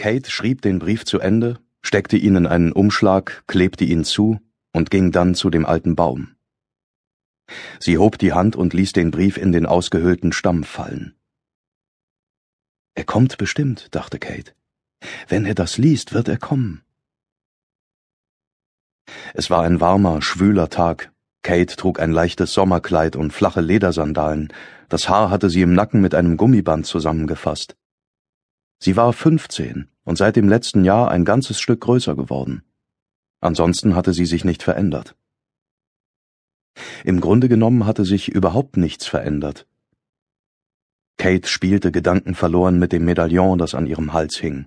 Kate schrieb den Brief zu Ende, steckte ihn in einen Umschlag, klebte ihn zu und ging dann zu dem alten Baum. Sie hob die Hand und ließ den Brief in den ausgehöhlten Stamm fallen. Er kommt bestimmt, dachte Kate. Wenn er das liest, wird er kommen. Es war ein warmer, schwüler Tag. Kate trug ein leichtes Sommerkleid und flache Ledersandalen. Das Haar hatte sie im Nacken mit einem Gummiband zusammengefasst. Sie war fünfzehn und seit dem letzten Jahr ein ganzes Stück größer geworden. Ansonsten hatte sie sich nicht verändert. Im Grunde genommen hatte sich überhaupt nichts verändert. Kate spielte gedankenverloren mit dem Medaillon, das an ihrem Hals hing.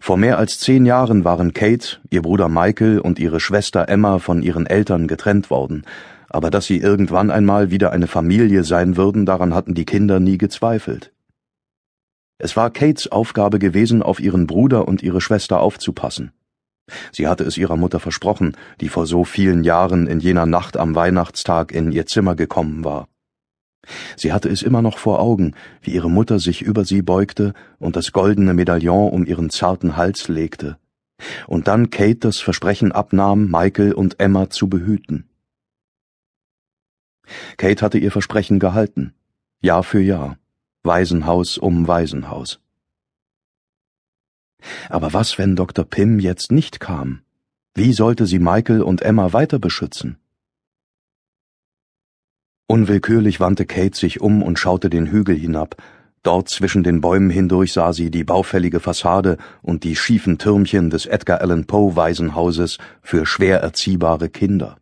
Vor mehr als zehn Jahren waren Kate, ihr Bruder Michael und ihre Schwester Emma von ihren Eltern getrennt worden, aber dass sie irgendwann einmal wieder eine Familie sein würden, daran hatten die Kinder nie gezweifelt. Es war Kates Aufgabe gewesen, auf ihren Bruder und ihre Schwester aufzupassen. Sie hatte es ihrer Mutter versprochen, die vor so vielen Jahren in jener Nacht am Weihnachtstag in ihr Zimmer gekommen war. Sie hatte es immer noch vor Augen, wie ihre Mutter sich über sie beugte und das goldene Medaillon um ihren zarten Hals legte, und dann Kate das Versprechen abnahm, Michael und Emma zu behüten. Kate hatte ihr Versprechen gehalten, Jahr für Jahr. Waisenhaus um Waisenhaus. Aber was, wenn Dr. Pym jetzt nicht kam? Wie sollte sie Michael und Emma weiter beschützen? Unwillkürlich wandte Kate sich um und schaute den Hügel hinab. Dort zwischen den Bäumen hindurch sah sie die baufällige Fassade und die schiefen Türmchen des Edgar Allan Poe Waisenhauses für schwer erziehbare Kinder.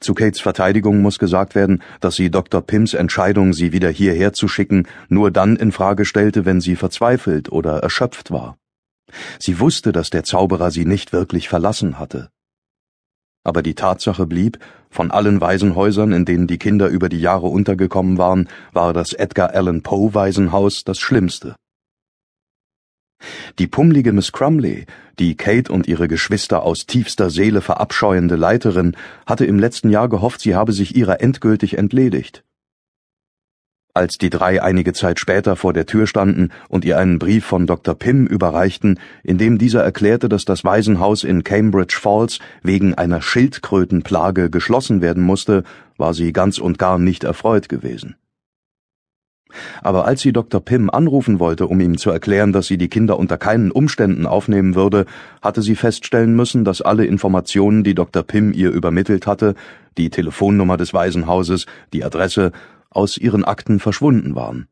Zu Kates Verteidigung muss gesagt werden, dass sie Dr. Pims Entscheidung, sie wieder hierher zu schicken, nur dann in Frage stellte, wenn sie verzweifelt oder erschöpft war. Sie wusste, dass der Zauberer sie nicht wirklich verlassen hatte. Aber die Tatsache blieb, von allen Waisenhäusern, in denen die Kinder über die Jahre untergekommen waren, war das Edgar Allan Poe Waisenhaus das schlimmste. Die pummlige Miss Crumley, die Kate und ihre Geschwister aus tiefster Seele verabscheuende Leiterin, hatte im letzten Jahr gehofft, sie habe sich ihrer endgültig entledigt. Als die drei einige Zeit später vor der Tür standen und ihr einen Brief von Dr. Pym überreichten, in dem dieser erklärte, dass das Waisenhaus in Cambridge Falls wegen einer Schildkrötenplage geschlossen werden musste, war sie ganz und gar nicht erfreut gewesen aber als sie Dr. Pym anrufen wollte, um ihm zu erklären, dass sie die Kinder unter keinen Umständen aufnehmen würde, hatte sie feststellen müssen, dass alle Informationen, die Dr. Pym ihr übermittelt hatte, die Telefonnummer des Waisenhauses, die Adresse, aus ihren Akten verschwunden waren.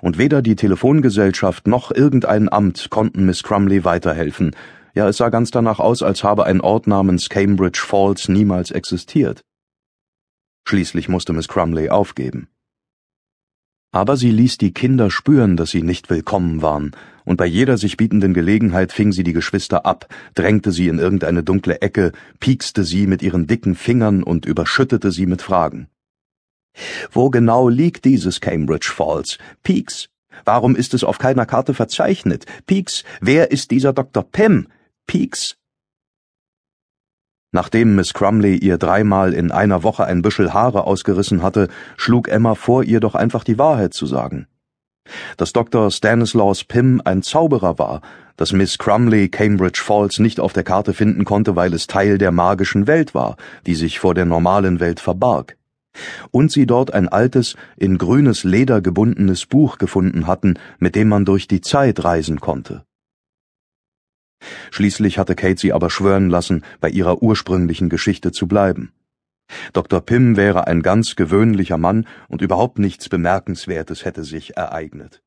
Und weder die Telefongesellschaft noch irgendein Amt konnten Miss Crumley weiterhelfen, ja es sah ganz danach aus, als habe ein Ort namens Cambridge Falls niemals existiert. Schließlich musste Miss Crumley aufgeben. Aber sie ließ die Kinder spüren, dass sie nicht willkommen waren, und bei jeder sich bietenden Gelegenheit fing sie die Geschwister ab, drängte sie in irgendeine dunkle Ecke, piekste sie mit ihren dicken Fingern und überschüttete sie mit Fragen. Wo genau liegt dieses Cambridge Falls? Peaks. Warum ist es auf keiner Karte verzeichnet? Peaks. Wer ist dieser Dr. Pym? Peaks. Nachdem Miss Crumley ihr dreimal in einer Woche ein Büschel Haare ausgerissen hatte, schlug Emma vor, ihr doch einfach die Wahrheit zu sagen. Dass Dr. Stanislaus Pym ein Zauberer war, dass Miss Crumley Cambridge Falls nicht auf der Karte finden konnte, weil es Teil der magischen Welt war, die sich vor der normalen Welt verbarg. Und sie dort ein altes, in grünes Leder gebundenes Buch gefunden hatten, mit dem man durch die Zeit reisen konnte. Schließlich hatte Kate sie aber schwören lassen, bei ihrer ursprünglichen Geschichte zu bleiben. Dr. Pym wäre ein ganz gewöhnlicher Mann und überhaupt nichts Bemerkenswertes hätte sich ereignet.